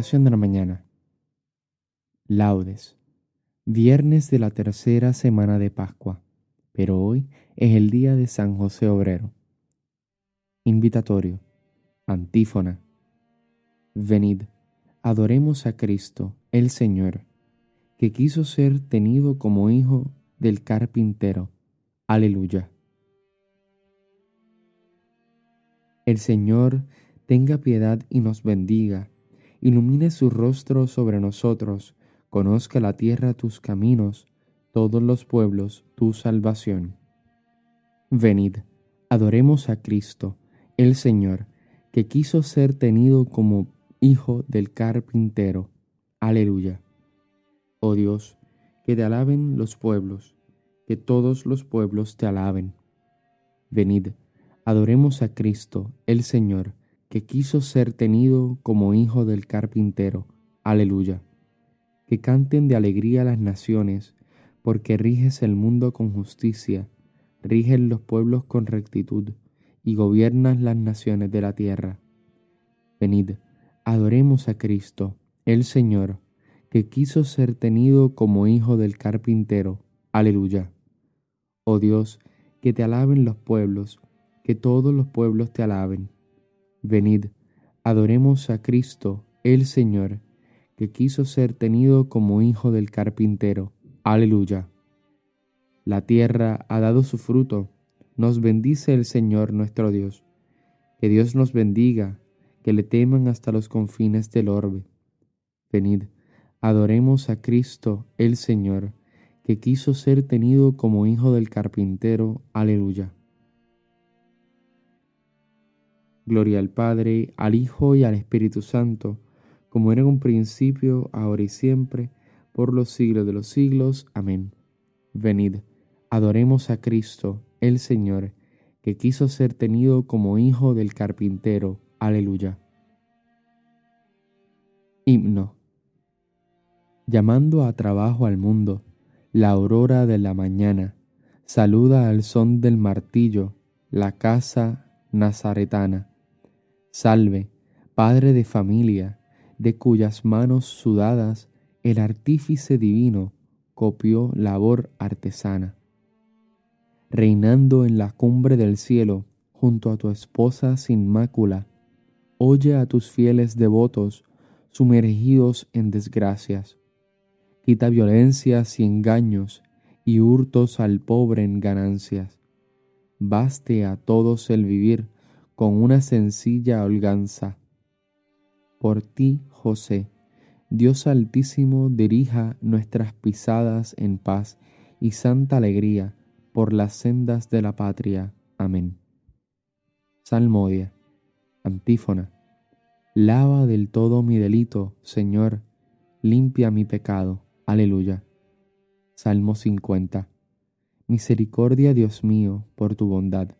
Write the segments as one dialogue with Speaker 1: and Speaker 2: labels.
Speaker 1: De la mañana. Laudes. Viernes de la tercera semana de Pascua, pero hoy es el día de San José Obrero. Invitatorio. Antífona. Venid, adoremos a Cristo, el Señor, que quiso ser tenido como hijo del carpintero. Aleluya. El Señor tenga piedad y nos bendiga, ilumine su rostro sobre nosotros, conozca la tierra tus caminos, todos los pueblos tu salvación. Venid, adoremos a Cristo, el Señor, que quiso ser tenido como hijo del carpintero. Aleluya. Oh Dios, que te alaben los pueblos, que todos los pueblos te alaben. Venid, adoremos a Cristo, el Señor, que quiso ser tenido como hijo del carpintero. Aleluya. Que canten de alegría las naciones, porque riges el mundo con justicia, rigen los pueblos con rectitud, y gobiernas las naciones de la tierra. Venid, adoremos a Cristo, el Señor, que quiso ser tenido como hijo del carpintero. Aleluya. Oh Dios, que te alaben los pueblos, que todos los pueblos te alaben Venid, adoremos a Cristo, el Señor, que quiso ser tenido como hijo del carpintero. Aleluya. La tierra ha dado su fruto, nos bendice el Señor nuestro Dios. Que Dios nos bendiga, que le teman hasta los confines del orbe. Venid, adoremos a Cristo, el Señor, que quiso ser tenido como hijo del carpintero. Aleluya. Gloria al Padre, al Hijo y al Espíritu Santo, como era en un principio, ahora y siempre, por los siglos de los siglos. Amén. Venid, adoremos a Cristo, el Señor, que quiso ser tenido como hijo del carpintero. Aleluya. Himno. Llamando a trabajo al mundo, la aurora de la mañana, saluda al son del martillo, la casa nazaretana Salve, Padre de familia, de cuyas manos sudadas el artífice divino copió labor artesana. Reinando en la cumbre del cielo, junto a tu esposa sin mácula, oye a tus fieles devotos sumergidos en desgracias. Quita violencias y engaños y hurtos al pobre en ganancias. Baste a todos el vivir con una sencilla holganza. Por ti, José, Dios Altísimo dirija nuestras pisadas en paz y santa alegría por las sendas de la patria. Amén. Salmodia. Antífona. Lava del todo mi delito, Señor, limpia mi pecado. Aleluya. Salmo 50. Misericordia, Dios mío, por tu bondad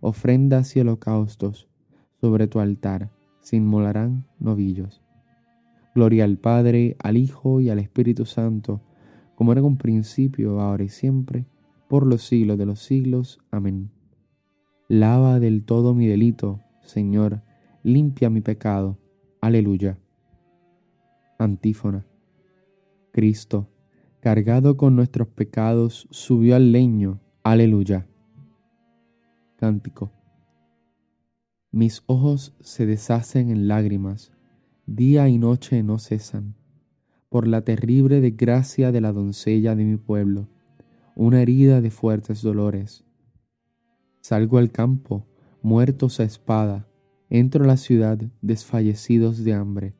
Speaker 1: ofrendas y holocaustos. Sobre tu altar se inmolarán novillos. Gloria al Padre, al Hijo y al Espíritu Santo, como era en un principio, ahora y siempre, por los siglos de los siglos. Amén. Lava del todo mi delito, Señor, limpia mi pecado. Aleluya. Antífona. Cristo, cargado con nuestros pecados, subió al leño. Aleluya. Cántico. Mis ojos se deshacen en lágrimas, día y noche no cesan, por la terrible desgracia de la doncella de mi pueblo, una herida de fuertes dolores. Salgo al campo, muertos a espada, entro a la ciudad desfallecidos de hambre.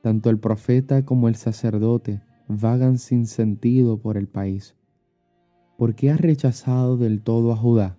Speaker 1: Tanto el profeta como el sacerdote vagan sin sentido por el país. ¿Por qué has rechazado del todo a Judá?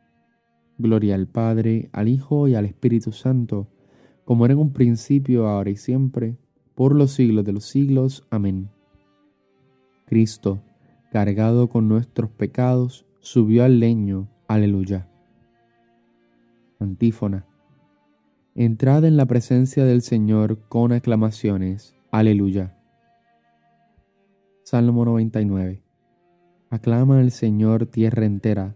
Speaker 1: Gloria al Padre, al Hijo y al Espíritu Santo, como era en un principio, ahora y siempre, por los siglos de los siglos. Amén. Cristo, cargado con nuestros pecados, subió al leño. Aleluya. Antífona. Entrad en la presencia del Señor con aclamaciones. Aleluya. Salmo 99. Aclama al Señor tierra entera,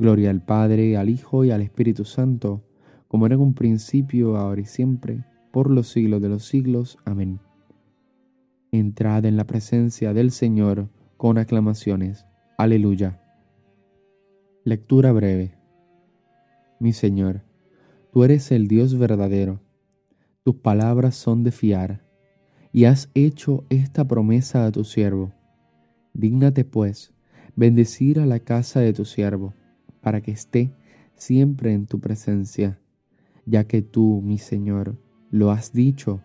Speaker 1: Gloria al Padre, al Hijo y al Espíritu Santo, como era en un principio, ahora y siempre, por los siglos de los siglos. Amén. Entrad en la presencia del Señor con aclamaciones. Aleluya. Lectura breve. Mi Señor, Tú eres el Dios verdadero, tus palabras son de fiar, y has hecho esta promesa a tu siervo. Dígnate, pues, bendecir a la casa de tu siervo, para que esté siempre en tu presencia, ya que tú, mi Señor, lo has dicho.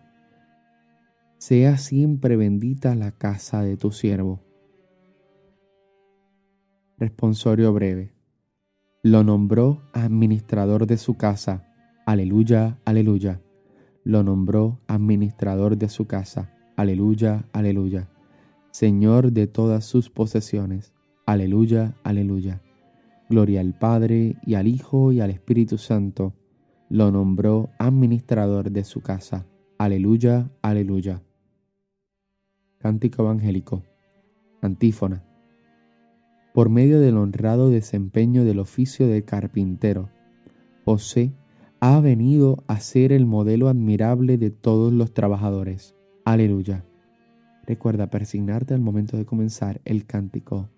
Speaker 1: Sea siempre bendita la casa de tu siervo. Responsorio breve. Lo nombró administrador de su casa Aleluya, aleluya. Lo nombró administrador de su casa. Aleluya, aleluya. Señor de todas sus posesiones. Aleluya, aleluya. Gloria al Padre y al Hijo y al Espíritu Santo. Lo nombró administrador de su casa. Aleluya, aleluya. Cántico Evangélico. Antífona. Por medio del honrado desempeño del oficio de carpintero, José ha venido a ser el modelo admirable de todos los trabajadores. Aleluya. Recuerda persignarte al momento de comenzar el cántico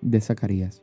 Speaker 1: de Zacarías.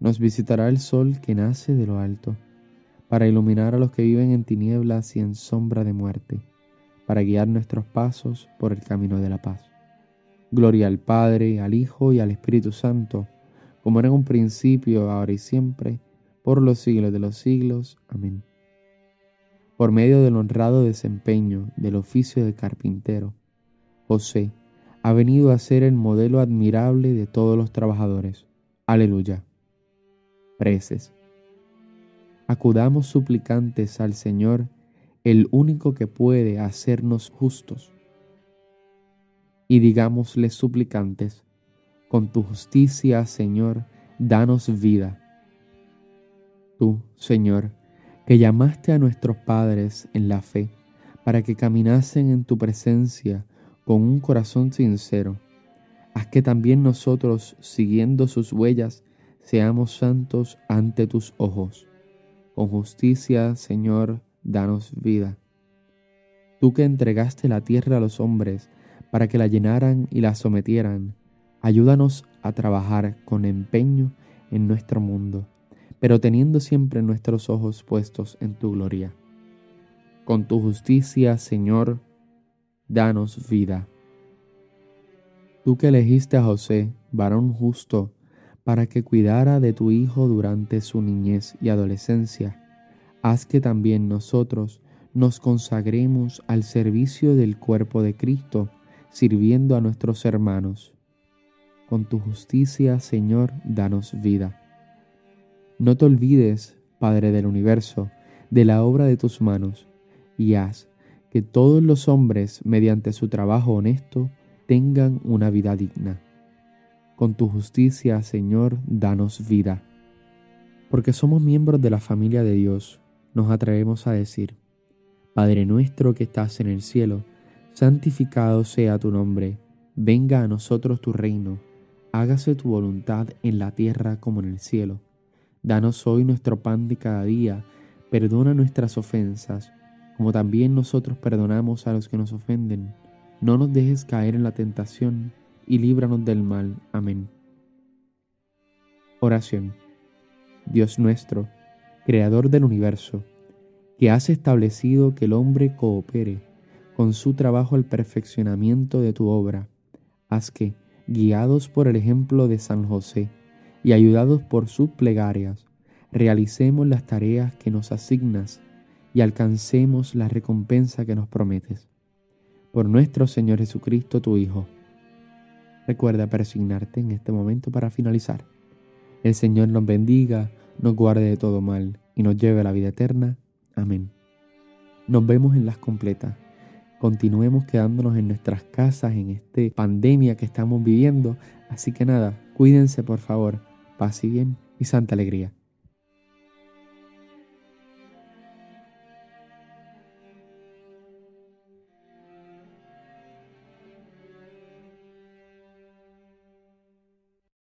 Speaker 1: nos visitará el sol que nace de lo alto, para iluminar a los que viven en tinieblas y en sombra de muerte, para guiar nuestros pasos por el camino de la paz. Gloria al Padre, al Hijo y al Espíritu Santo, como era en un principio, ahora y siempre, por los siglos de los siglos. Amén. Por medio del honrado desempeño del oficio de carpintero, José ha venido a ser el modelo admirable de todos los trabajadores. Aleluya. Preces. Acudamos suplicantes al Señor, el único que puede hacernos justos y digámosle suplicantes, con tu justicia, Señor, danos vida. Tú, Señor, que llamaste a nuestros padres en la fe, para que caminasen en tu presencia con un corazón sincero, haz que también nosotros, siguiendo sus huellas, seamos santos ante tus ojos. Con justicia, Señor, danos vida. Tú que entregaste la tierra a los hombres, para que la llenaran y la sometieran. Ayúdanos a trabajar con empeño en nuestro mundo, pero teniendo siempre nuestros ojos puestos en tu gloria. Con tu justicia, Señor, danos vida. Tú que elegiste a José, varón justo, para que cuidara de tu Hijo durante su niñez y adolescencia, haz que también nosotros nos consagremos al servicio del cuerpo de Cristo, sirviendo a nuestros hermanos. Con tu justicia, Señor, danos vida. No te olvides, Padre del universo, de la obra de tus manos, y haz que todos los hombres, mediante su trabajo honesto, tengan una vida digna. Con tu justicia, Señor, danos vida. Porque somos miembros de la familia de Dios, nos atrevemos a decir, Padre nuestro que estás en el cielo, santificado sea tu nombre, venga a nosotros tu reino, hágase tu voluntad en la tierra como en el cielo. Danos hoy nuestro pan de cada día, perdona nuestras ofensas, como también nosotros perdonamos a los que nos ofenden. No nos dejes caer en la tentación, y líbranos del mal. Amén. Oración. Dios nuestro, Creador del universo, que has establecido que el hombre coopere con su trabajo el perfeccionamiento de tu obra. Haz que, guiados por el ejemplo de San José y ayudados por sus plegarias, realicemos las tareas que nos asignas y alcancemos la recompensa que nos prometes. Por nuestro Señor Jesucristo, tu Hijo. Recuerda persignarte en este momento para finalizar. El Señor nos bendiga, nos guarde de todo mal y nos lleve a la vida eterna. Amén. Nos vemos en las completas continuemos quedándonos en nuestras casas en esta pandemia que estamos viviendo. Así que nada, cuídense por favor, paz y bien y santa alegría.